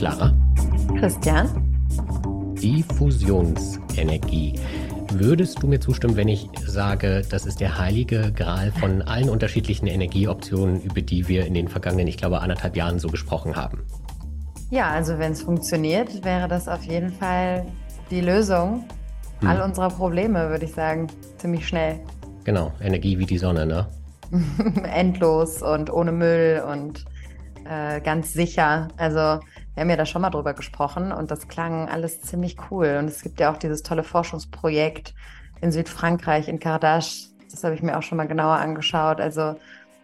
Lara. Christian. Die Fusionsenergie. Würdest du mir zustimmen, wenn ich sage, das ist der heilige Gral von allen unterschiedlichen Energieoptionen, über die wir in den vergangenen, ich glaube, anderthalb Jahren so gesprochen haben? Ja, also wenn es funktioniert, wäre das auf jeden Fall die Lösung hm. all unserer Probleme, würde ich sagen. Ziemlich schnell. Genau, Energie wie die Sonne, ne? Endlos und ohne Müll und äh, ganz sicher. Also wir haben ja da schon mal drüber gesprochen und das klang alles ziemlich cool. Und es gibt ja auch dieses tolle Forschungsprojekt in Südfrankreich, in Kardash. Das habe ich mir auch schon mal genauer angeschaut. Also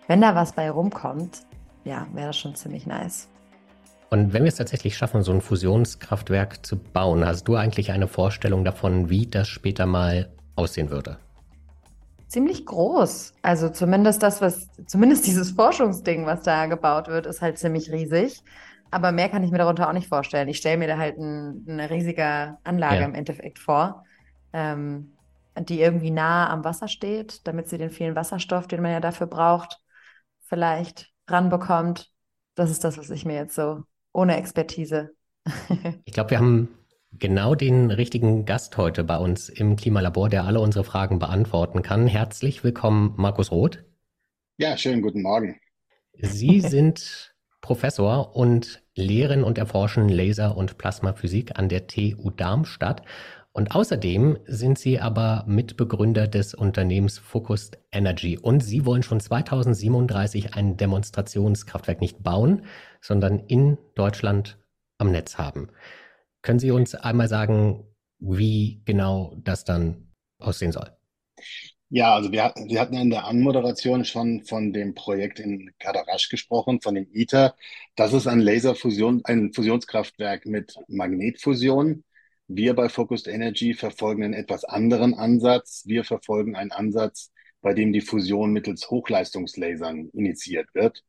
wenn da was bei rumkommt, ja, wäre das schon ziemlich nice. Und wenn wir es tatsächlich schaffen, so ein Fusionskraftwerk zu bauen, hast du eigentlich eine Vorstellung davon, wie das später mal aussehen würde? Ziemlich groß. Also zumindest das, was, zumindest dieses Forschungsding, was da gebaut wird, ist halt ziemlich riesig. Aber mehr kann ich mir darunter auch nicht vorstellen. Ich stelle mir da halt ein, eine riesige Anlage ja. im Endeffekt vor, ähm, die irgendwie nah am Wasser steht, damit sie den vielen Wasserstoff, den man ja dafür braucht, vielleicht ranbekommt. Das ist das, was ich mir jetzt so ohne Expertise. ich glaube, wir haben genau den richtigen Gast heute bei uns im Klimalabor, der alle unsere Fragen beantworten kann. Herzlich willkommen, Markus Roth. Ja, schönen guten Morgen. Sie sind Professor und lehren und erforschen Laser- und Plasmaphysik an der TU Darmstadt. Und außerdem sind Sie aber Mitbegründer des Unternehmens Focused Energy. Und Sie wollen schon 2037 ein Demonstrationskraftwerk nicht bauen, sondern in Deutschland am Netz haben. Können Sie uns einmal sagen, wie genau das dann aussehen soll? Ja, also wir, wir hatten in der Anmoderation schon von dem Projekt in Kadarash gesprochen, von dem ITER. Das ist ein Laserfusion, ein Fusionskraftwerk mit Magnetfusion. Wir bei Focused Energy verfolgen einen etwas anderen Ansatz. Wir verfolgen einen Ansatz, bei dem die Fusion mittels Hochleistungslasern initiiert wird.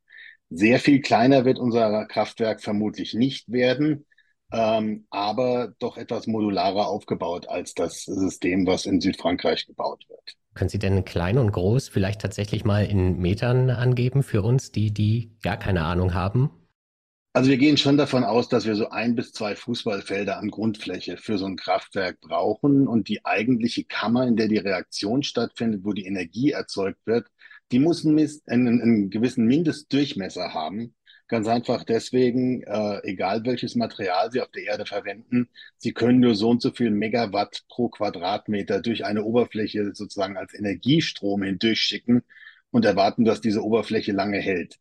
Sehr viel kleiner wird unser Kraftwerk vermutlich nicht werden, ähm, aber doch etwas modularer aufgebaut als das System, was in Südfrankreich gebaut wird. Können Sie denn klein und groß vielleicht tatsächlich mal in Metern angeben für uns, die, die gar keine Ahnung haben? Also wir gehen schon davon aus, dass wir so ein bis zwei Fußballfelder an Grundfläche für so ein Kraftwerk brauchen und die eigentliche Kammer, in der die Reaktion stattfindet, wo die Energie erzeugt wird, die muss einen, einen, einen gewissen Mindestdurchmesser haben. Ganz einfach deswegen, äh, egal welches Material Sie auf der Erde verwenden, Sie können nur so und so viel Megawatt pro Quadratmeter durch eine Oberfläche sozusagen als Energiestrom hindurchschicken und erwarten, dass diese Oberfläche lange hält.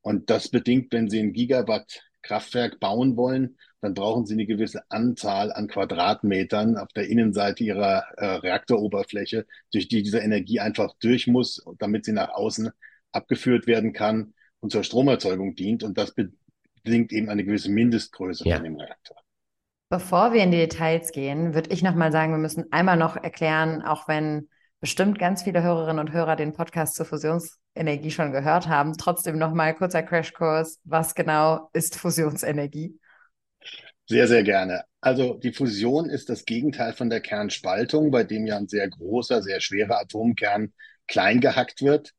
Und das bedingt, wenn Sie ein Gigawatt Kraftwerk bauen wollen, dann brauchen Sie eine gewisse Anzahl an Quadratmetern auf der Innenseite Ihrer äh, Reaktoroberfläche, durch die diese Energie einfach durch muss, damit sie nach außen abgeführt werden kann und zur Stromerzeugung dient. Und das bedingt eben eine gewisse Mindestgröße ja. von dem Reaktor. Bevor wir in die Details gehen, würde ich nochmal sagen, wir müssen einmal noch erklären, auch wenn bestimmt ganz viele Hörerinnen und Hörer den Podcast zur Fusionsenergie schon gehört haben, trotzdem nochmal kurzer Crashkurs. Was genau ist Fusionsenergie? Sehr, sehr gerne. Also die Fusion ist das Gegenteil von der Kernspaltung, bei dem ja ein sehr großer, sehr schwerer Atomkern klein gehackt wird.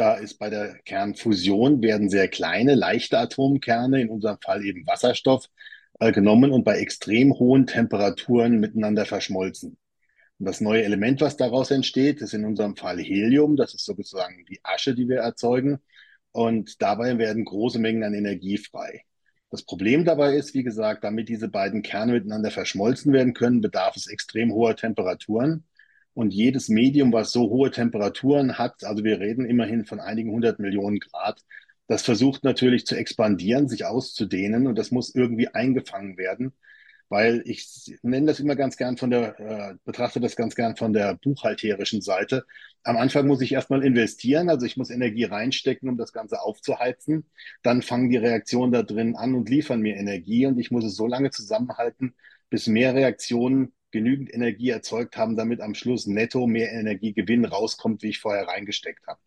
Da ist bei der Kernfusion werden sehr kleine, leichte Atomkerne, in unserem Fall eben Wasserstoff, äh, genommen und bei extrem hohen Temperaturen miteinander verschmolzen. Und das neue Element, was daraus entsteht, ist in unserem Fall Helium. Das ist sozusagen die Asche, die wir erzeugen. Und dabei werden große Mengen an Energie frei. Das Problem dabei ist, wie gesagt, damit diese beiden Kerne miteinander verschmolzen werden können, bedarf es extrem hoher Temperaturen. Und jedes Medium, was so hohe Temperaturen hat, also wir reden immerhin von einigen hundert Millionen Grad, das versucht natürlich zu expandieren, sich auszudehnen und das muss irgendwie eingefangen werden, weil ich nenne das immer ganz gern von der, äh, betrachte das ganz gern von der buchhalterischen Seite. Am Anfang muss ich erstmal investieren, also ich muss Energie reinstecken, um das Ganze aufzuheizen. Dann fangen die Reaktionen da drin an und liefern mir Energie und ich muss es so lange zusammenhalten, bis mehr Reaktionen genügend Energie erzeugt haben, damit am Schluss netto mehr Energiegewinn rauskommt, wie ich vorher reingesteckt habe.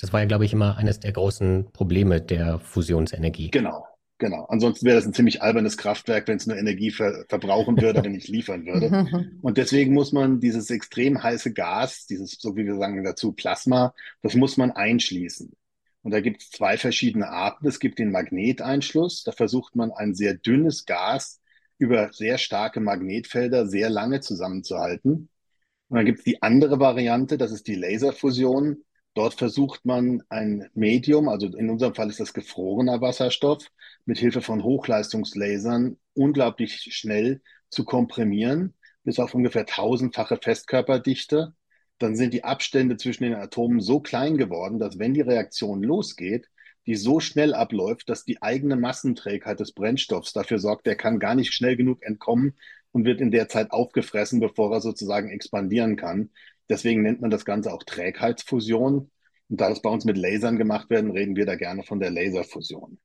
Das war ja, glaube ich, immer eines der großen Probleme der Fusionsenergie. Genau, genau. Ansonsten wäre das ein ziemlich albernes Kraftwerk, wenn es nur Energie ver verbrauchen würde, aber nicht liefern würde. Und deswegen muss man dieses extrem heiße Gas, dieses, so wie wir sagen dazu, Plasma, das muss man einschließen. Und da gibt es zwei verschiedene Arten. Es gibt den Magneteinschluss. Da versucht man ein sehr dünnes Gas über sehr starke Magnetfelder sehr lange zusammenzuhalten. Und dann gibt es die andere Variante, das ist die Laserfusion. Dort versucht man ein Medium, also in unserem Fall ist das gefrorener Wasserstoff, mit Hilfe von Hochleistungslasern unglaublich schnell zu komprimieren, bis auf ungefähr tausendfache Festkörperdichte. Dann sind die Abstände zwischen den Atomen so klein geworden, dass wenn die Reaktion losgeht, die so schnell abläuft, dass die eigene Massenträgheit des Brennstoffs dafür sorgt, der kann gar nicht schnell genug entkommen und wird in der Zeit aufgefressen, bevor er sozusagen expandieren kann. Deswegen nennt man das Ganze auch Trägheitsfusion. Und da das bei uns mit Lasern gemacht werden, reden wir da gerne von der Laserfusion.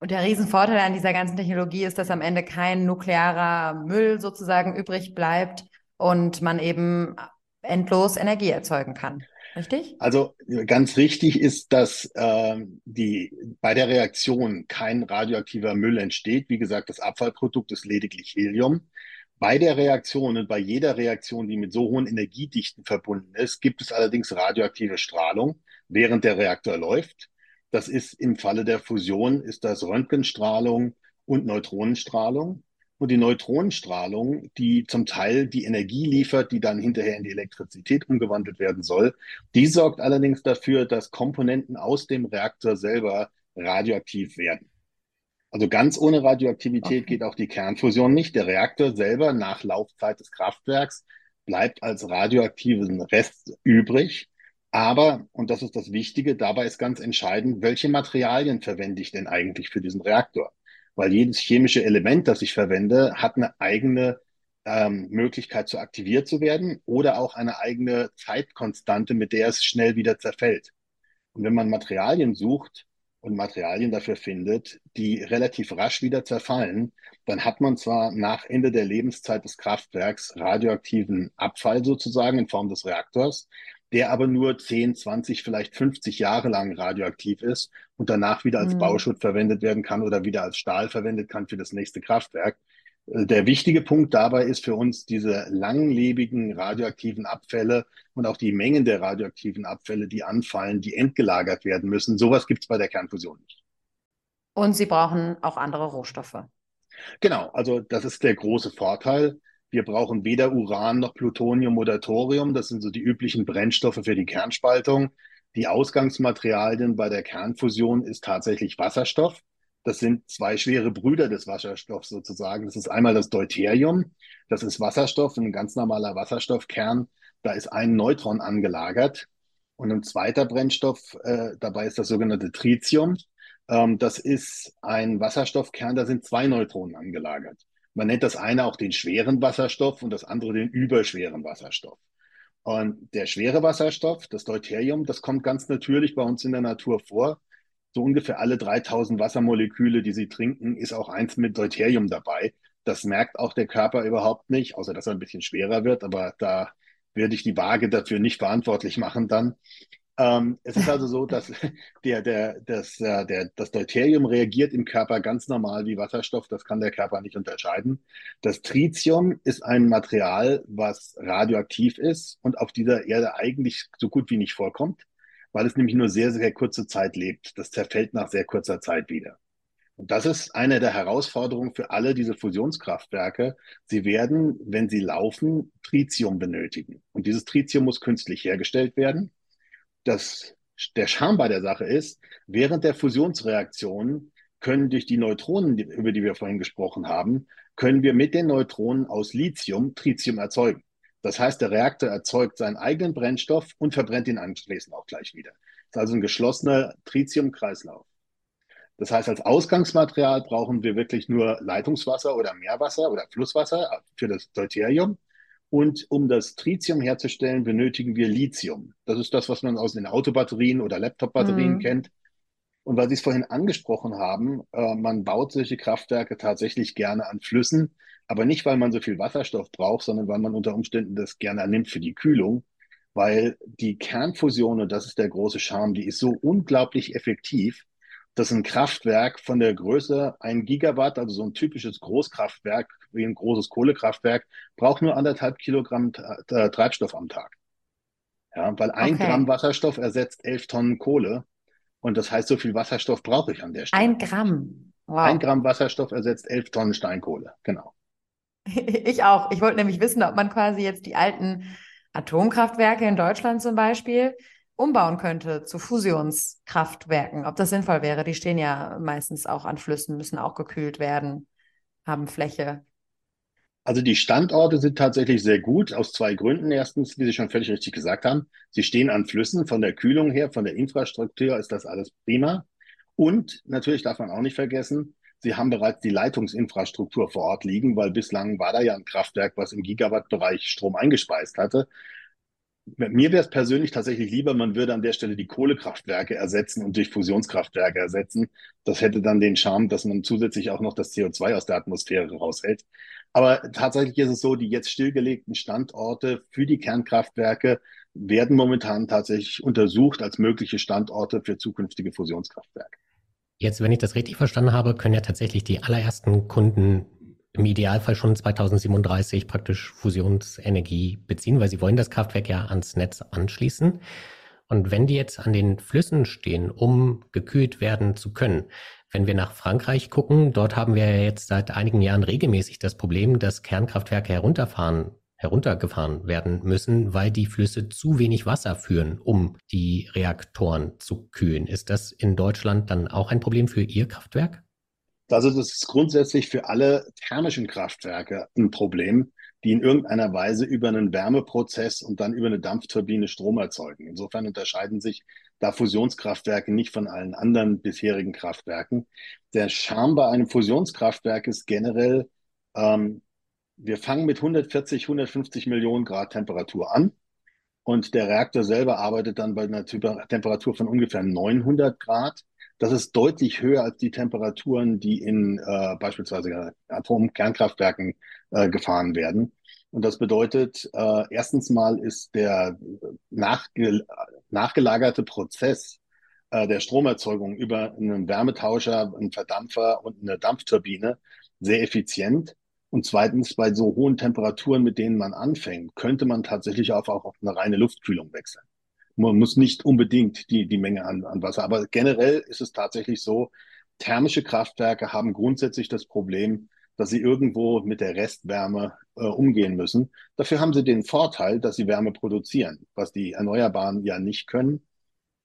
Und der Riesenvorteil an dieser ganzen Technologie ist, dass am Ende kein nuklearer Müll sozusagen übrig bleibt und man eben endlos Energie erzeugen kann. Richtig? Also ganz richtig ist, dass äh, die, bei der Reaktion kein radioaktiver Müll entsteht. Wie gesagt, das Abfallprodukt ist lediglich Helium. Bei der Reaktion und bei jeder Reaktion, die mit so hohen Energiedichten verbunden ist, gibt es allerdings radioaktive Strahlung, während der Reaktor läuft. Das ist im Falle der Fusion ist das Röntgenstrahlung und Neutronenstrahlung. Und die Neutronenstrahlung, die zum Teil die Energie liefert, die dann hinterher in die Elektrizität umgewandelt werden soll, die sorgt allerdings dafür, dass Komponenten aus dem Reaktor selber radioaktiv werden. Also ganz ohne Radioaktivität okay. geht auch die Kernfusion nicht. Der Reaktor selber nach Laufzeit des Kraftwerks bleibt als radioaktiven Rest übrig. Aber, und das ist das Wichtige, dabei ist ganz entscheidend, welche Materialien verwende ich denn eigentlich für diesen Reaktor? Weil jedes chemische Element, das ich verwende, hat eine eigene ähm, Möglichkeit zu aktiviert zu werden oder auch eine eigene Zeitkonstante, mit der es schnell wieder zerfällt. Und wenn man Materialien sucht und Materialien dafür findet, die relativ rasch wieder zerfallen, dann hat man zwar nach Ende der Lebenszeit des Kraftwerks radioaktiven Abfall sozusagen in Form des Reaktors, der aber nur 10, 20, vielleicht 50 Jahre lang radioaktiv ist und danach wieder als mhm. Bauschutt verwendet werden kann oder wieder als Stahl verwendet kann für das nächste Kraftwerk. Äh, der wichtige Punkt dabei ist für uns diese langlebigen radioaktiven Abfälle und auch die Mengen der radioaktiven Abfälle, die anfallen, die entgelagert werden müssen. Sowas gibt es bei der Kernfusion nicht. Und Sie brauchen auch andere Rohstoffe. Genau, also das ist der große Vorteil. Wir brauchen weder Uran noch Plutonium oder Thorium. Das sind so die üblichen Brennstoffe für die Kernspaltung. Die Ausgangsmaterialien bei der Kernfusion ist tatsächlich Wasserstoff. Das sind zwei schwere Brüder des Wasserstoffs sozusagen. Das ist einmal das Deuterium. Das ist Wasserstoff, ein ganz normaler Wasserstoffkern. Da ist ein Neutron angelagert. Und ein zweiter Brennstoff äh, dabei ist das sogenannte Tritium. Ähm, das ist ein Wasserstoffkern, da sind zwei Neutronen angelagert. Man nennt das eine auch den schweren Wasserstoff und das andere den überschweren Wasserstoff. Und der schwere Wasserstoff, das Deuterium, das kommt ganz natürlich bei uns in der Natur vor. So ungefähr alle 3000 Wassermoleküle, die Sie trinken, ist auch eins mit Deuterium dabei. Das merkt auch der Körper überhaupt nicht, außer dass er ein bisschen schwerer wird. Aber da werde ich die Waage dafür nicht verantwortlich machen dann. Ähm, es ist also so, dass der, der, das, äh, der, das Deuterium reagiert im Körper ganz normal wie Wasserstoff. Das kann der Körper nicht unterscheiden. Das Tritium ist ein Material, was radioaktiv ist und auf dieser Erde eigentlich so gut wie nicht vorkommt, weil es nämlich nur sehr, sehr kurze Zeit lebt. Das zerfällt nach sehr kurzer Zeit wieder. Und das ist eine der Herausforderungen für alle diese Fusionskraftwerke. Sie werden, wenn sie laufen, Tritium benötigen. Und dieses Tritium muss künstlich hergestellt werden das, der Charme bei der Sache ist, während der Fusionsreaktion können durch die Neutronen, über die wir vorhin gesprochen haben, können wir mit den Neutronen aus Lithium Tritium erzeugen. Das heißt, der Reaktor erzeugt seinen eigenen Brennstoff und verbrennt ihn anschließend auch gleich wieder. Das ist also ein geschlossener Tritium-Kreislauf. Das heißt, als Ausgangsmaterial brauchen wir wirklich nur Leitungswasser oder Meerwasser oder Flusswasser für das Deuterium. Und um das Tritium herzustellen, benötigen wir Lithium. Das ist das, was man aus den Autobatterien oder Laptop-Batterien mhm. kennt. Und weil Sie es vorhin angesprochen haben, äh, man baut solche Kraftwerke tatsächlich gerne an Flüssen, aber nicht, weil man so viel Wasserstoff braucht, sondern weil man unter Umständen das gerne annimmt für die Kühlung, weil die Kernfusion, und das ist der große Charme, die ist so unglaublich effektiv, dass ein Kraftwerk von der Größe ein Gigawatt, also so ein typisches Großkraftwerk wie ein großes Kohlekraftwerk, braucht nur anderthalb Kilogramm äh, Treibstoff am Tag. Ja, weil ein okay. Gramm Wasserstoff ersetzt elf Tonnen Kohle. Und das heißt, so viel Wasserstoff brauche ich an der Stelle. Ein Gramm. Wow. Ein Gramm Wasserstoff ersetzt elf Tonnen Steinkohle. Genau. Ich auch. Ich wollte nämlich wissen, ob man quasi jetzt die alten Atomkraftwerke in Deutschland zum Beispiel umbauen könnte zu Fusionskraftwerken. Ob das sinnvoll wäre. Die stehen ja meistens auch an Flüssen, müssen auch gekühlt werden, haben Fläche. Also die Standorte sind tatsächlich sehr gut aus zwei Gründen. Erstens, wie Sie schon völlig richtig gesagt haben, sie stehen an Flüssen. Von der Kühlung her, von der Infrastruktur ist das alles prima. Und natürlich darf man auch nicht vergessen, sie haben bereits die Leitungsinfrastruktur vor Ort liegen, weil bislang war da ja ein Kraftwerk, was im Gigawattbereich Strom eingespeist hatte. Mir wäre es persönlich tatsächlich lieber, man würde an der Stelle die Kohlekraftwerke ersetzen und durch Fusionskraftwerke ersetzen. Das hätte dann den Charme, dass man zusätzlich auch noch das CO2 aus der Atmosphäre raushält. Aber tatsächlich ist es so, die jetzt stillgelegten Standorte für die Kernkraftwerke werden momentan tatsächlich untersucht als mögliche Standorte für zukünftige Fusionskraftwerke. Jetzt, wenn ich das richtig verstanden habe, können ja tatsächlich die allerersten Kunden im Idealfall schon 2037 praktisch Fusionsenergie beziehen, weil sie wollen das Kraftwerk ja ans Netz anschließen. Und wenn die jetzt an den Flüssen stehen, um gekühlt werden zu können, wenn wir nach Frankreich gucken, dort haben wir jetzt seit einigen Jahren regelmäßig das Problem, dass Kernkraftwerke herunterfahren, heruntergefahren werden müssen, weil die Flüsse zu wenig Wasser führen, um die Reaktoren zu kühlen. Ist das in Deutschland dann auch ein Problem für Ihr Kraftwerk? Also das ist grundsätzlich für alle thermischen Kraftwerke ein Problem, die in irgendeiner Weise über einen Wärmeprozess und dann über eine Dampfturbine Strom erzeugen. Insofern unterscheiden sich da Fusionskraftwerke nicht von allen anderen bisherigen Kraftwerken. Der Charme bei einem Fusionskraftwerk ist generell, ähm, wir fangen mit 140, 150 Millionen Grad Temperatur an und der Reaktor selber arbeitet dann bei einer Temperatur von ungefähr 900 Grad. Das ist deutlich höher als die Temperaturen, die in äh, beispielsweise Atomkernkraftwerken äh, gefahren werden. Und das bedeutet, äh, erstens mal ist der nachge nachgelagerte Prozess äh, der Stromerzeugung über einen Wärmetauscher, einen Verdampfer und eine Dampfturbine sehr effizient. Und zweitens, bei so hohen Temperaturen, mit denen man anfängt, könnte man tatsächlich auch auf eine reine Luftkühlung wechseln. Man muss nicht unbedingt die, die Menge an, an Wasser. Aber generell ist es tatsächlich so, thermische Kraftwerke haben grundsätzlich das Problem, dass sie irgendwo mit der Restwärme äh, umgehen müssen. Dafür haben sie den Vorteil, dass sie Wärme produzieren, was die Erneuerbaren ja nicht können.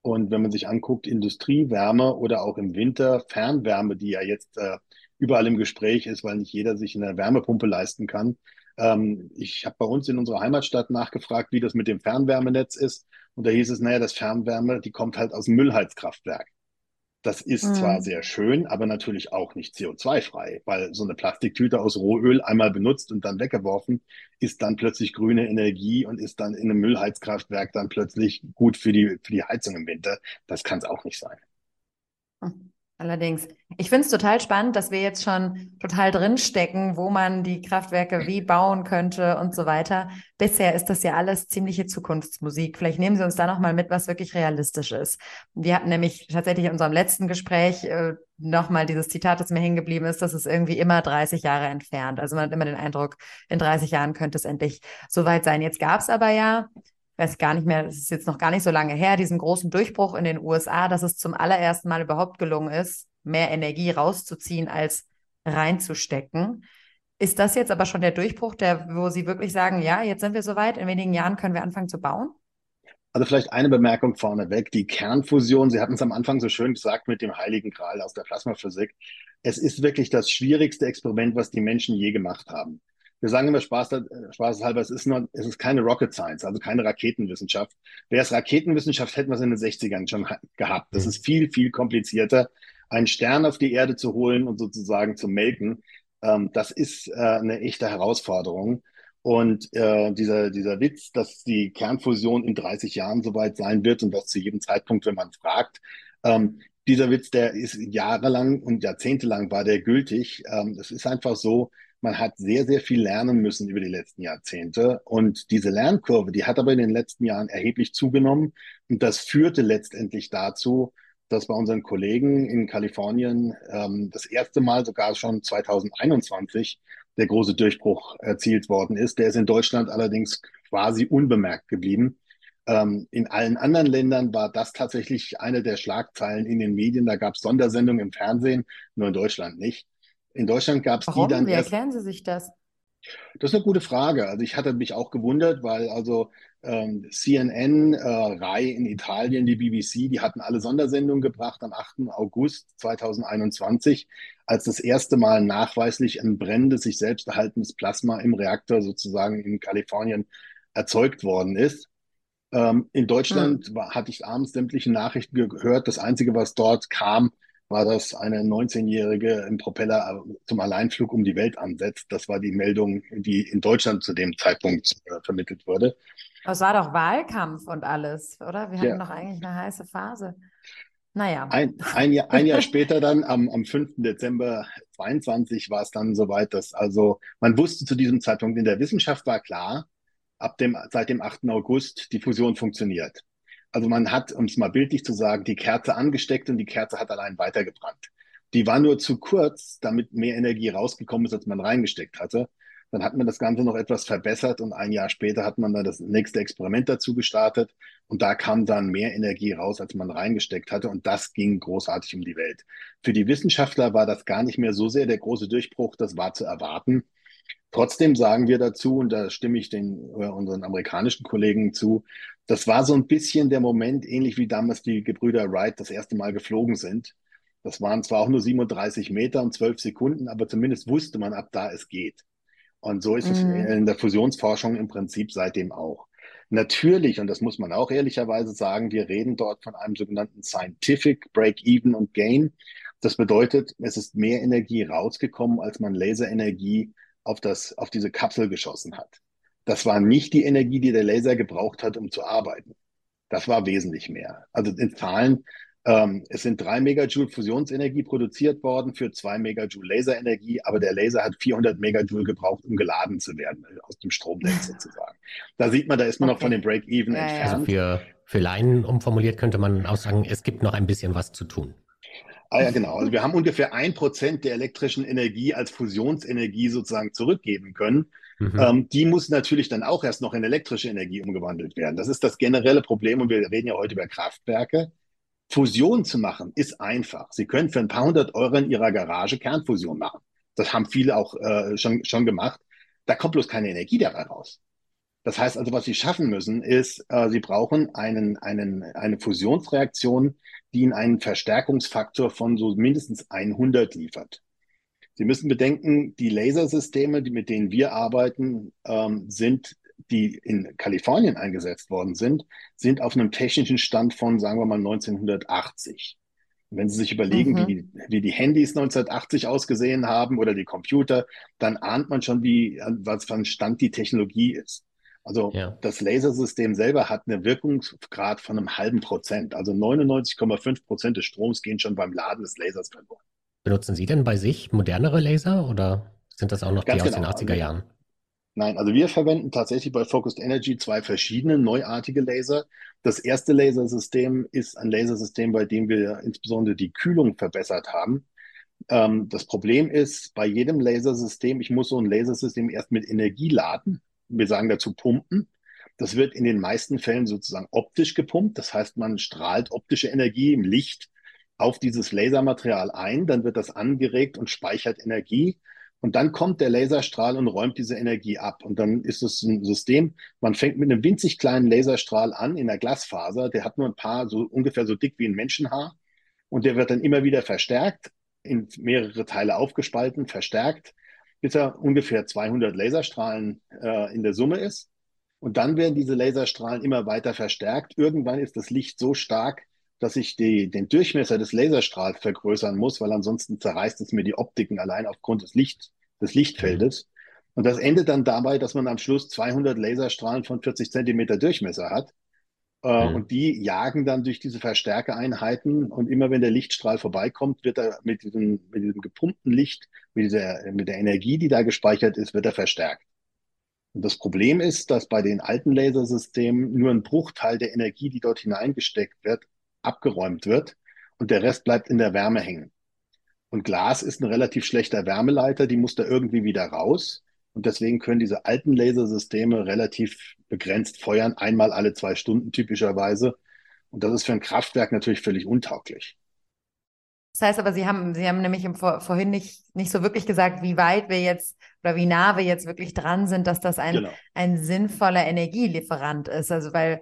Und wenn man sich anguckt, Industriewärme oder auch im Winter Fernwärme, die ja jetzt äh, überall im Gespräch ist, weil nicht jeder sich eine Wärmepumpe leisten kann, ähm, ich habe bei uns in unserer Heimatstadt nachgefragt, wie das mit dem Fernwärmenetz ist. Und da hieß es, naja, das Fernwärme, die kommt halt aus dem Müllheizkraftwerk. Das ist mhm. zwar sehr schön, aber natürlich auch nicht CO2-frei, weil so eine Plastiktüte aus Rohöl einmal benutzt und dann weggeworfen, ist dann plötzlich grüne Energie und ist dann in einem Müllheizkraftwerk dann plötzlich gut für die, für die Heizung im Winter. Das kann es auch nicht sein. Hm. Allerdings. Ich finde es total spannend, dass wir jetzt schon total drinstecken, wo man die Kraftwerke wie bauen könnte und so weiter. Bisher ist das ja alles ziemliche Zukunftsmusik. Vielleicht nehmen Sie uns da nochmal mit, was wirklich realistisch ist. Wir hatten nämlich tatsächlich in unserem letzten Gespräch äh, nochmal dieses Zitat, das mir hängen geblieben ist, dass es irgendwie immer 30 Jahre entfernt. Also man hat immer den Eindruck, in 30 Jahren könnte es endlich soweit sein. Jetzt gab es aber ja weiß gar nicht mehr, es ist jetzt noch gar nicht so lange her, diesen großen Durchbruch in den USA, dass es zum allerersten Mal überhaupt gelungen ist, mehr Energie rauszuziehen als reinzustecken. Ist das jetzt aber schon der Durchbruch, der, wo Sie wirklich sagen, ja, jetzt sind wir soweit, in wenigen Jahren können wir anfangen zu bauen? Also vielleicht eine Bemerkung vorneweg. Die Kernfusion, Sie hatten es am Anfang so schön gesagt mit dem Heiligen Gral aus der Plasmaphysik. Es ist wirklich das schwierigste Experiment, was die Menschen je gemacht haben wir sagen immer Spaß, äh, spaßhalber, es ist, nur, es ist keine Rocket Science, also keine Raketenwissenschaft. Wäre es Raketenwissenschaft, hätten wir es in den 60ern schon gehabt. Das mhm. ist viel, viel komplizierter, einen Stern auf die Erde zu holen und sozusagen zu melken. Ähm, das ist äh, eine echte Herausforderung. Und äh, dieser, dieser Witz, dass die Kernfusion in 30 Jahren soweit sein wird und das zu jedem Zeitpunkt, wenn man fragt, ähm, dieser Witz, der ist jahrelang und jahrzehntelang war der gültig. Ähm, es ist einfach so, man hat sehr, sehr viel lernen müssen über die letzten Jahrzehnte. Und diese Lernkurve, die hat aber in den letzten Jahren erheblich zugenommen. Und das führte letztendlich dazu, dass bei unseren Kollegen in Kalifornien ähm, das erste Mal sogar schon 2021 der große Durchbruch erzielt worden ist. Der ist in Deutschland allerdings quasi unbemerkt geblieben. Ähm, in allen anderen Ländern war das tatsächlich eine der Schlagzeilen in den Medien. Da gab es Sondersendungen im Fernsehen, nur in Deutschland nicht. In Deutschland gab es die dann Wie erst. erklären Sie sich das? Das ist eine gute Frage. Also ich hatte mich auch gewundert, weil also ähm, CNN, äh, Rai in Italien, die BBC, die hatten alle Sondersendungen gebracht am 8. August 2021, als das erste Mal nachweislich ein brennendes, sich selbst erhaltendes Plasma im Reaktor sozusagen in Kalifornien erzeugt worden ist. Ähm, in Deutschland Hm. war, hatte ich abends sämtliche Nachrichten gehört. Das Einzige, was dort kam, war, dass eine 19-Jährige im Propeller äh, zum Alleinflug um die Welt ansetzt. Das war die Meldung, die in Deutschland zu dem Zeitpunkt äh, vermittelt wurde. Es war doch Wahlkampf und alles, oder? Wir hatten Ja. doch eigentlich eine heiße Phase. Naja. Ein, ein, Jahr, ein Jahr später dann, am, am 5. Dezember 22, war es dann soweit, dass also man wusste zu diesem Zeitpunkt in der Wissenschaft war klar, ab dem, seit dem 8. August die Fusion funktioniert. Also man hat, um es mal bildlich zu sagen, die Kerze angesteckt und die Kerze hat allein weitergebrannt. Die war nur zu kurz, damit mehr Energie rausgekommen ist, als man reingesteckt hatte. Dann hat man das Ganze noch etwas verbessert und ein Jahr später hat man dann das nächste Experiment dazu gestartet und da kam dann mehr Energie raus, als man reingesteckt hatte und das ging großartig um die Welt. Für die Wissenschaftler war das gar nicht mehr so sehr der große Durchbruch, das war zu erwarten. Trotzdem sagen wir dazu, und da stimme ich den äh, unseren amerikanischen Kollegen zu, das war so ein bisschen der Moment, ähnlich wie damals die Gebrüder Wright das erste Mal geflogen sind. Das waren zwar auch nur 37 Meter und 12 Sekunden, aber zumindest wusste man ab da, es geht. Und so ist es Mhm. in der Fusionsforschung im Prinzip seitdem auch. Natürlich, und das muss man auch ehrlicherweise sagen, wir reden dort von einem sogenannten Scientific Break-Even und Gain. Das bedeutet, es ist mehr Energie rausgekommen, als man Laserenergie auf das, auf diese Kapsel geschossen hat. Das war nicht die Energie, die der Laser gebraucht hat, um zu arbeiten. Das war wesentlich mehr. Also in Zahlen, ähm, es sind drei Megajoule Fusionsenergie produziert worden für zwei Megajoule Laserenergie, aber der Laser hat 400 Megajoule gebraucht, um geladen zu werden, äh, aus dem Stromnetz sozusagen. Da sieht man, da ist man noch Okay. von dem Break-Even Ja, ja. entfernt. Also für, für Laien umformuliert könnte man auch sagen, es gibt noch ein bisschen was zu tun. Ah ja, genau. Also wir haben ungefähr ein Prozent der elektrischen Energie als Fusionsenergie sozusagen zurückgeben können. Mhm. Ähm, die muss natürlich dann auch erst noch in elektrische Energie umgewandelt werden. Das ist das generelle Problem und wir reden ja heute über Kraftwerke. Fusion zu machen ist einfach. Sie können für ein paar hundert Euro in Ihrer Garage Kernfusion machen. Das haben viele auch äh, schon, schon gemacht. Da kommt bloß keine Energie dabei raus. Das heißt also, was Sie schaffen müssen, ist, äh, Sie brauchen einen, einen, eine Fusionsreaktion, die Ihnen einen Verstärkungsfaktor von so mindestens 100 liefert. Sie müssen bedenken, die Lasersysteme, die, mit denen wir arbeiten, ähm, sind, die in Kalifornien eingesetzt worden sind, sind auf einem technischen Stand von, sagen wir mal, 1980. Und wenn Sie sich überlegen, Mhm. wie, die, wie die Handys 1980 ausgesehen haben oder die Computer, dann ahnt man schon, wie, was für ein Stand die Technologie ist. Also Ja. das Lasersystem selber hat einen Wirkungsgrad von einem halben Prozent. Also 99,5 Prozent des Stroms gehen schon beim Laden des Lasers verloren. Benutzen Sie denn bei sich modernere Laser oder sind das auch noch die Ganz aus genau. den 80er Jahren? Nein, also wir verwenden tatsächlich bei Focused Energy zwei verschiedene neuartige Laser. Das erste Lasersystem ist ein Lasersystem, bei dem wir insbesondere die Kühlung verbessert haben. Ähm, das Problem ist, bei jedem Lasersystem, ich muss so ein Lasersystem erst mit Energie laden. Wir sagen dazu pumpen. Das wird in den meisten Fällen sozusagen optisch gepumpt. Das heißt, man strahlt optische Energie im Licht auf dieses Lasermaterial ein, dann wird das angeregt und speichert Energie. Und dann kommt der Laserstrahl und räumt diese Energie ab. Und dann ist es ein System, man fängt mit einem winzig kleinen Laserstrahl an in der Glasfaser, der hat nur ein paar, so ungefähr so dick wie ein Menschenhaar. Und der wird dann immer wieder verstärkt, in mehrere Teile aufgespalten, verstärkt, bis er ungefähr 200 Laserstrahlen äh, in der Summe ist. Und dann werden diese Laserstrahlen immer weiter verstärkt. Irgendwann ist das Licht so stark, dass ich die, den Durchmesser des Laserstrahls vergrößern muss, weil ansonsten zerreißt es mir die Optiken allein aufgrund des, Licht, des Lichtfeldes. Und das endet dann dabei, dass man am Schluss 200 Laserstrahlen von 40 Zentimeter Durchmesser hat. Äh, Mhm. Und die jagen dann durch diese Verstärkereinheiten. Und immer wenn der Lichtstrahl vorbeikommt, wird er mit diesem, mit diesem gepumpten Licht, mit dieser, mit der Energie, die da gespeichert ist, wird er verstärkt. Und das Problem ist, dass bei den alten Lasersystemen nur ein Bruchteil der Energie, die dort hineingesteckt wird, abgeräumt wird und der Rest bleibt in der Wärme hängen. Und Glas ist ein relativ schlechter Wärmeleiter, die muss da irgendwie wieder raus. Und deswegen können diese alten Lasersysteme relativ begrenzt feuern, einmal alle zwei Stunden typischerweise. Und das ist für ein Kraftwerk natürlich völlig untauglich. Das heißt aber, Sie haben, Sie haben nämlich im Vor vorhin nicht, nicht so wirklich gesagt, wie weit wir jetzt oder wie nah wir jetzt wirklich dran sind, dass das ein, genau. ein sinnvoller Energielieferant ist. Also weil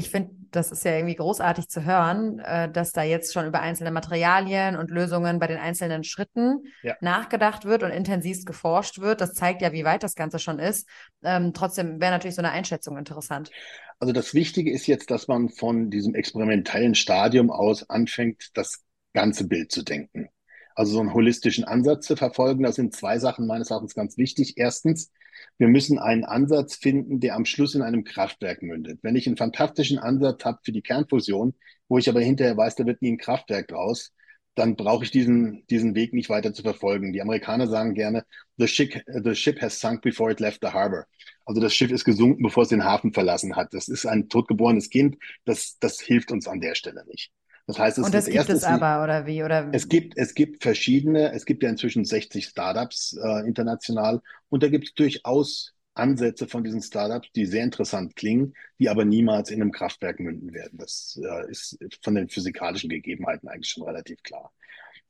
ich finde, das ist ja irgendwie großartig zu hören, äh, dass da jetzt schon über einzelne Materialien und Lösungen bei den einzelnen Schritten ja. nachgedacht wird und intensivst geforscht wird. Das zeigt ja, wie weit das Ganze schon ist. Ähm, trotzdem wäre natürlich so eine Einschätzung interessant. Also das Wichtige ist jetzt, dass man von diesem experimentellen Stadium aus anfängt, das ganze Bild zu denken. Also so einen holistischen Ansatz zu verfolgen. Da sind zwei Sachen meines Erachtens ganz wichtig. Erstens, wir müssen einen Ansatz finden, der am Schluss in einem Kraftwerk mündet. Wenn ich einen fantastischen Ansatz habe für die Kernfusion, wo ich aber hinterher weiß, da wird nie ein Kraftwerk draus, dann brauche ich diesen, diesen Weg nicht weiter zu verfolgen. Die Amerikaner sagen gerne, the ship, the ship has sunk before it left the harbor. Also das Schiff ist gesunken, bevor es den Hafen verlassen hat. Das ist ein totgeborenes Kind. Das, das hilft uns an der Stelle nicht. Das heißt, es und das, das gibt es aber, oder wie? Oder? Es, gibt, es gibt verschiedene, es gibt ja inzwischen 60 Startups äh, international und da gibt es durchaus Ansätze von diesen Startups, die sehr interessant klingen, die aber niemals in einem Kraftwerk münden werden. Das äh, ist von den physikalischen Gegebenheiten eigentlich schon relativ klar.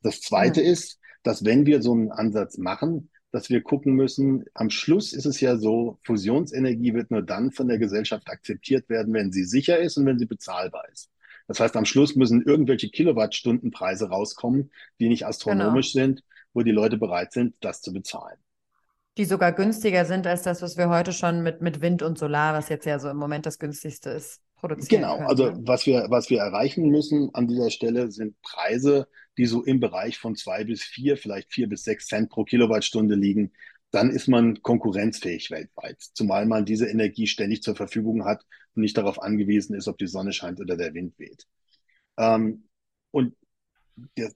Das Zweite mhm. ist, dass wenn wir so einen Ansatz machen, dass wir gucken müssen, am Schluss ist es ja so, Fusionsenergie wird nur dann von der Gesellschaft akzeptiert werden, wenn sie sicher ist und wenn sie bezahlbar ist. Das heißt, am Schluss müssen irgendwelche Kilowattstundenpreise rauskommen, die nicht astronomisch genau. sind, wo die Leute bereit sind, das zu bezahlen. Die sogar günstiger sind als das, was wir heute schon mit, mit Wind und Solar, was jetzt ja so im Moment das günstigste ist, produzieren. Genau, können, also ne? was wir, was wir erreichen müssen an dieser Stelle sind Preise, die so im Bereich von zwei bis vier, vielleicht vier bis sechs Cent pro Kilowattstunde liegen, dann ist man konkurrenzfähig weltweit, zumal man diese Energie ständig zur Verfügung hat und nicht darauf angewiesen ist, ob die Sonne scheint oder der Wind weht. Ähm, und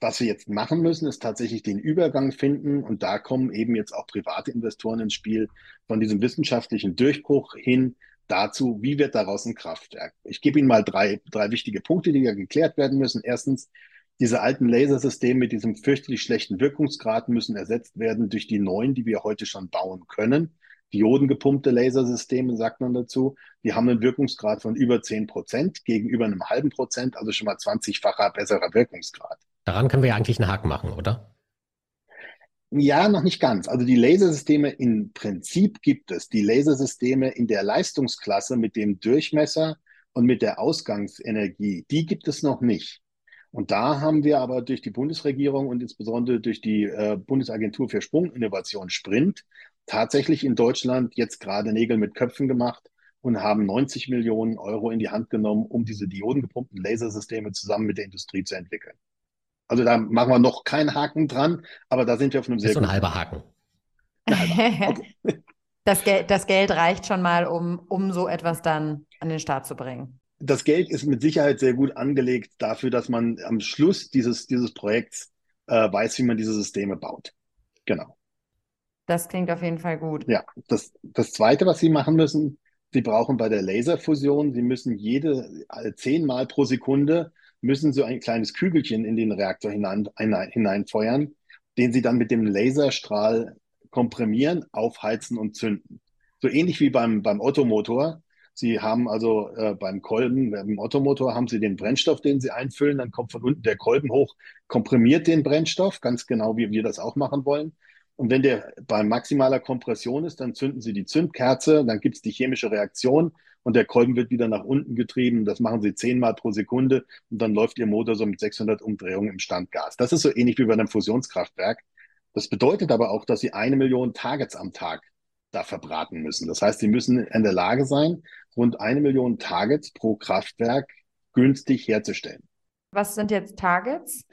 was wir jetzt machen müssen, ist tatsächlich den Übergang finden. Und da kommen eben jetzt auch private Investoren ins Spiel von diesem wissenschaftlichen Durchbruch hin dazu, wie wird daraus ein Kraftwerk. Ich gebe Ihnen mal drei, drei wichtige Punkte, die ja geklärt werden müssen. Erstens, diese alten Lasersysteme mit diesem fürchterlich schlechten Wirkungsgrad müssen ersetzt werden durch die neuen, die wir heute schon bauen können. Diodengepumpte Lasersysteme, sagt man dazu. Die haben einen Wirkungsgrad von über 10 Prozent gegenüber einem halben Prozent, also schon mal 20-facher besserer Wirkungsgrad. Daran können wir ja eigentlich einen Haken machen, oder? Ja, noch nicht ganz. Also die Lasersysteme im Prinzip gibt es. Die Lasersysteme in der Leistungsklasse mit dem Durchmesser und mit der Ausgangsenergie, die gibt es noch nicht. Und da haben wir aber durch die Bundesregierung und insbesondere durch die äh, Bundesagentur für Sprunginnovation Sprint tatsächlich in Deutschland jetzt gerade Nägel mit Köpfen gemacht und haben 90 Millionen Euro in die Hand genommen, um diese diodengepumpten Lasersysteme zusammen mit der Industrie zu entwickeln. Also da machen wir noch keinen Haken dran, aber da sind wir auf einem sehr das ist so ein halber Haken. Okay. das, Geld, das Geld reicht schon mal, um, um so etwas dann an den Start zu bringen das Geld ist mit Sicherheit sehr gut angelegt dafür, dass man am Schluss dieses, dieses Projekts äh, weiß, wie man diese Systeme baut. Genau. Das klingt auf jeden Fall gut. Ja, das, das Zweite, was Sie machen müssen, Sie brauchen bei der Laserfusion, Sie müssen jede zehnmal pro Sekunde müssen Sie ein kleines Kügelchen in den Reaktor hinein, hinein, hineinfeuern, den Sie dann mit dem Laserstrahl komprimieren, aufheizen und zünden. So ähnlich wie beim, beim Ottomotor. Sie haben also äh, beim Kolben, beim Ottomotor haben Sie den Brennstoff, den Sie einfüllen, dann kommt von unten der Kolben hoch, komprimiert den Brennstoff, ganz genau wie wir das auch machen wollen. Und wenn der bei maximaler Kompression ist, dann zünden Sie die Zündkerze, dann gibt es die chemische Reaktion und der Kolben wird wieder nach unten getrieben. Das machen Sie zehnmal pro Sekunde und dann läuft Ihr Motor so mit 600 Umdrehungen im Standgas. Das ist so ähnlich wie bei einem Fusionskraftwerk. Das bedeutet aber auch, dass Sie eine Million Targets am Tag da verbraten müssen. Das heißt, sie müssen in der Lage sein, rund eine Million Targets pro Kraftwerk günstig herzustellen. Was sind jetzt Targets?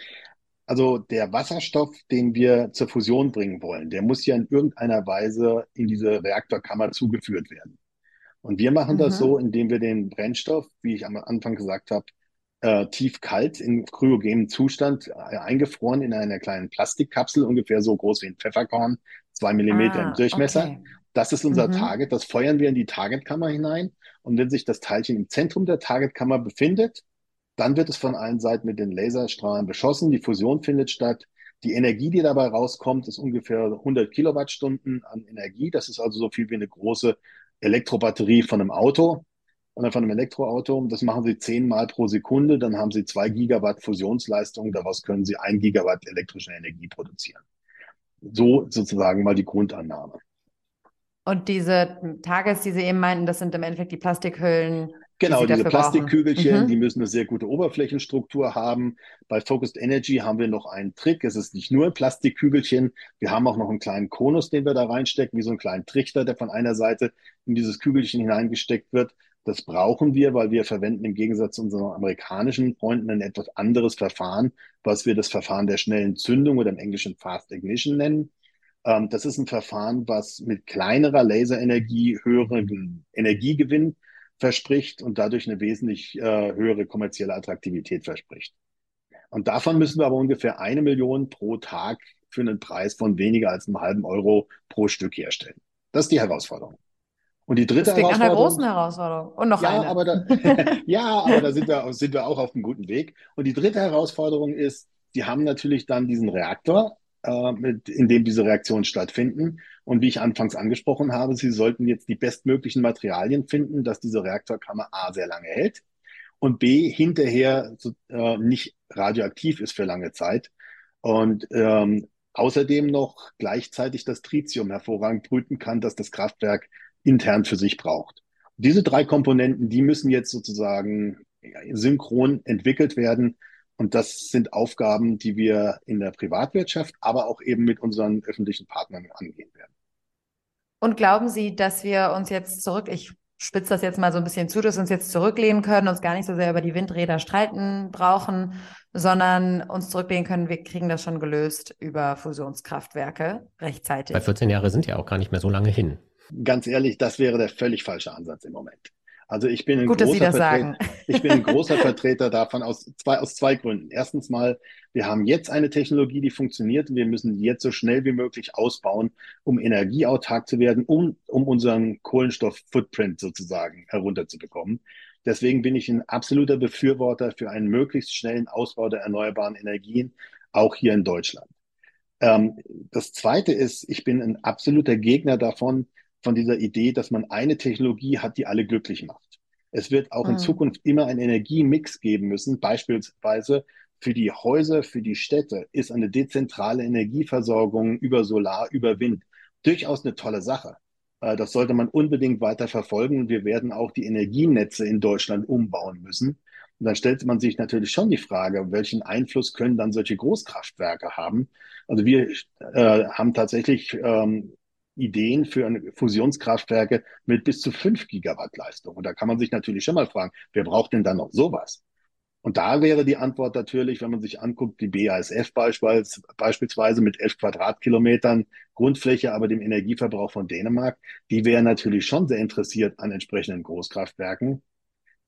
Also der Wasserstoff, den wir zur Fusion bringen wollen, der muss ja in irgendeiner Weise in diese Reaktorkammer zugeführt werden. Und wir machen mhm. das so, indem wir den Brennstoff, wie ich am Anfang gesagt habe, äh, tief kalt in kryogenem Zustand äh, eingefroren in einer kleinen Plastikkapsel, ungefähr so groß wie ein Pfefferkorn, zwei Millimeter ah, im Durchmesser. Okay. Das ist unser mhm. Target. Das feuern wir in die Targetkammer hinein. Und wenn sich das Teilchen im Zentrum der Targetkammer befindet, dann wird es von allen Seiten mit den Laserstrahlen beschossen. Die Fusion findet statt. Die Energie, die dabei rauskommt, ist ungefähr 100 Kilowattstunden an Energie. Das ist also so viel wie eine große Elektrobatterie von einem Auto oder von einem Elektroauto. Das machen Sie zehnmal pro Sekunde. Dann haben Sie zwei Gigawatt Fusionsleistung. Daraus können Sie ein Gigawatt elektrische Energie produzieren. So sozusagen mal die Grundannahme. Und diese Tages, die Sie eben meinten, das sind im Endeffekt die Plastikhüllen. Genau, die diese Plastikkügelchen, mhm. die müssen eine sehr gute Oberflächenstruktur haben. Bei Focused Energy haben wir noch einen Trick. Es ist nicht nur ein Plastikkügelchen. Wir haben auch noch einen kleinen Konus, den wir da reinstecken, wie so einen kleinen Trichter, der von einer Seite in dieses Kügelchen hineingesteckt wird. Das brauchen wir, weil wir verwenden im Gegensatz zu unseren amerikanischen Freunden ein etwas anderes Verfahren, was wir das Verfahren der schnellen Zündung oder im Englischen Fast Ignition nennen. Ähm, das ist ein Verfahren, was mit kleinerer Laserenergie höheren Energiegewinn verspricht und dadurch eine wesentlich äh, höhere kommerzielle Attraktivität verspricht. Und davon müssen wir aber ungefähr eine Million pro Tag für einen Preis von weniger als einem halben Euro pro Stück herstellen. Das ist die Herausforderung. Und die dritte das Herausforderung. Nach einer großen Herausforderung. Und noch ja, eine. Aber da, ja, aber da sind wir, sind wir auch auf einem guten Weg. Und die dritte Herausforderung ist, die haben natürlich dann diesen Reaktor, in dem diese Reaktionen stattfinden. Und wie ich anfangs angesprochen habe, sie sollten jetzt die bestmöglichen Materialien finden, dass diese Reaktorkammer A sehr lange hält und B hinterher äh, nicht radioaktiv ist für lange Zeit. Und ähm, außerdem noch gleichzeitig das Tritium hervorragend brüten kann, dass das Kraftwerk intern für sich braucht. Diese drei Komponenten, die müssen jetzt sozusagen synchron entwickelt werden. Und das sind Aufgaben, die wir in der Privatwirtschaft, aber auch eben mit unseren öffentlichen Partnern angehen werden. Und glauben Sie, dass wir uns jetzt zurück, ich spitze das jetzt mal so ein bisschen zu, dass wir uns jetzt zurücklehnen können, uns gar nicht so sehr über die Windräder streiten brauchen, sondern uns zurücklehnen können, wir kriegen das schon gelöst über Fusionskraftwerke rechtzeitig. Bei 14 Jahre sind ja auch gar nicht mehr so lange hin ganz ehrlich, das wäre der völlig falsche Ansatz im Moment. Also ich bin ein, Gut, großer, Vertreter, ich bin ein großer Vertreter davon aus zwei, aus zwei Gründen. Erstens mal, wir haben jetzt eine Technologie, die funktioniert und wir müssen die jetzt so schnell wie möglich ausbauen, um energieautark zu werden, um, um unseren Kohlenstoff-Footprint sozusagen herunterzubekommen. Deswegen bin ich ein absoluter Befürworter für einen möglichst schnellen Ausbau der erneuerbaren Energien, auch hier in Deutschland. Ähm, das Zweite ist, ich bin ein absoluter Gegner davon, von dieser Idee, dass man eine Technologie hat, die alle glücklich macht. Es wird auch mhm. in Zukunft immer einen Energiemix geben müssen. Beispielsweise für die Häuser, für die Städte ist eine dezentrale Energieversorgung über Solar, über Wind durchaus eine tolle Sache. Äh, das sollte man unbedingt weiter verfolgen. Wir werden auch die Energienetze in Deutschland umbauen müssen. Und dann stellt man sich natürlich schon die Frage, welchen Einfluss können dann solche Großkraftwerke haben? Also wir äh, haben tatsächlich ähm, Ideen für Fusionskraftwerke mit bis zu 5 Gigawatt Leistung. Und da kann man sich natürlich schon mal fragen, wer braucht denn dann noch sowas? Und da wäre die Antwort natürlich, wenn man sich anguckt, die BASF beispielsweise mit 11 Quadratkilometern Grundfläche, aber dem Energieverbrauch von Dänemark, die wäre natürlich schon sehr interessiert an entsprechenden Großkraftwerken.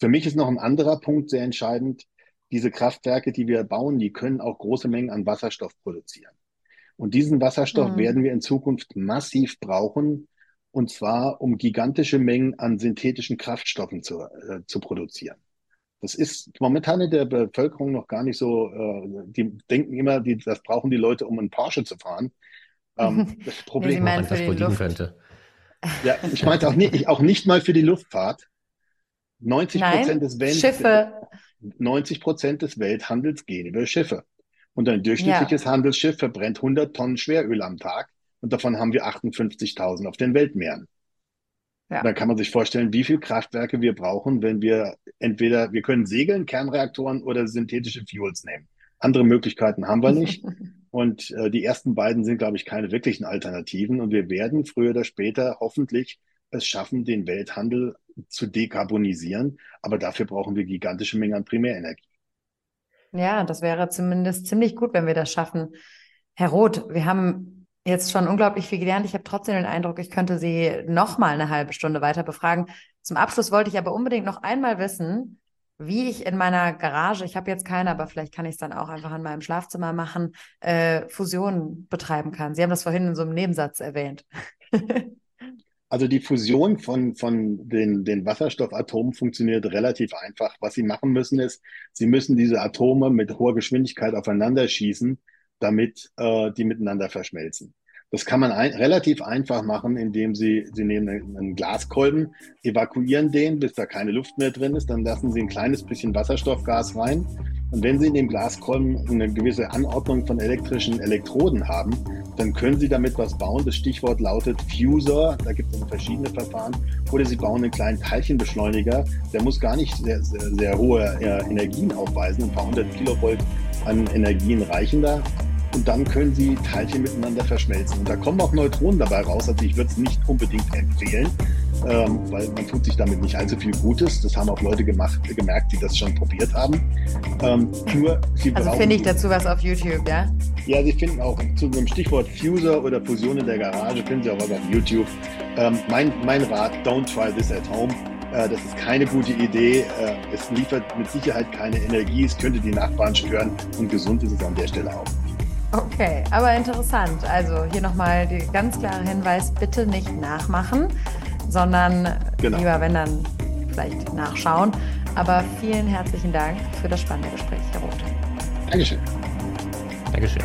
Für mich ist noch ein anderer Punkt sehr entscheidend. Diese Kraftwerke, die wir bauen, die können auch große Mengen an Wasserstoff produzieren. Und diesen Wasserstoff mhm. werden wir in Zukunft massiv brauchen, und zwar um gigantische Mengen an synthetischen Kraftstoffen zu, äh, zu produzieren. Das ist momentan in der Bevölkerung noch gar nicht so, äh, die denken immer, die, das brauchen die Leute, um einen Porsche zu fahren. Ähm, das Problem, ja, das wohl liegen könnte. Ja, ich meinte auch nicht, auch nicht mal für die Luftfahrt. 90 Prozent des Welt, Schiffe. 90 Prozent des Welthandels gehen über Schiffe. Und ein durchschnittliches ja. Handelsschiff verbrennt 100 Tonnen Schweröl am Tag und davon haben wir 58.000 auf den Weltmeeren. Ja. Da kann man sich vorstellen, wie viele Kraftwerke wir brauchen, wenn wir entweder, wir können segeln, Kernreaktoren oder synthetische Fuels nehmen. Andere Möglichkeiten haben wir nicht. und äh, die ersten beiden sind, glaube ich, keine wirklichen Alternativen. Und wir werden früher oder später hoffentlich es schaffen, den Welthandel zu dekarbonisieren. Aber dafür brauchen wir gigantische Mengen an Primärenergie. Ja, das wäre zumindest ziemlich gut, wenn wir das schaffen. Herr Roth, wir haben jetzt schon unglaublich viel gelernt. Ich habe trotzdem den Eindruck, ich könnte Sie noch mal eine halbe Stunde weiter befragen. Zum Abschluss wollte ich aber unbedingt noch einmal wissen, wie ich in meiner Garage, ich habe jetzt keine, aber vielleicht kann ich es dann auch einfach in meinem Schlafzimmer machen, äh, Fusion betreiben kann. Sie haben das vorhin in so einem Nebensatz erwähnt. Also die Fusion von, von den, den Wasserstoffatomen funktioniert relativ einfach. Was Sie machen müssen ist, Sie müssen diese Atome mit hoher Geschwindigkeit aufeinander schießen damit äh, die miteinander verschmelzen. Das kann man ein, relativ einfach machen, indem Sie, Sie nehmen einen, Glaskolben, evakuieren den, bis da keine Luft mehr drin ist, dann lassen Sie ein kleines bisschen Wasserstoffgas rein. Und wenn Sie in dem Glaskolben eine gewisse Anordnung von elektrischen Elektroden haben, dann können Sie damit was bauen. Das Stichwort lautet Fuser. Da gibt es verschiedene Verfahren. Oder Sie bauen einen kleinen Teilchenbeschleuniger. Der muss gar nicht sehr, sehr, sehr hohe äh, Energien aufweisen. Ein paar hundert Kilovolt an Energien reichen da und dann können sie Teilchen miteinander verschmelzen. Und da kommen auch Neutronen dabei raus. Also ich würde es nicht unbedingt empfehlen, ähm, weil man tut sich damit nicht allzu viel Gutes. Das haben auch Leute gemacht, gemerkt, die das schon probiert haben. Ähm, nur, sie also finde ich dazu was auf YouTube, ja? Ja, Sie finden auch zu einem Stichwort Fuser oder Fusion in der Garage, finden Sie auch was auf YouTube. Ähm, mein, mein Rat, don't try this at home. Äh, das ist keine gute Idee. Äh, es liefert mit Sicherheit keine Energie. Es könnte die Nachbarn stören und gesund ist es an der Stelle auch. Okay, aber interessant. Also hier nochmal der ganz klare Hinweis, bitte nicht nachmachen, sondern genau. lieber, wenn dann vielleicht nachschauen. Aber vielen herzlichen Dank für das spannende Gespräch, Herr Roth. Dankeschön. Dankeschön.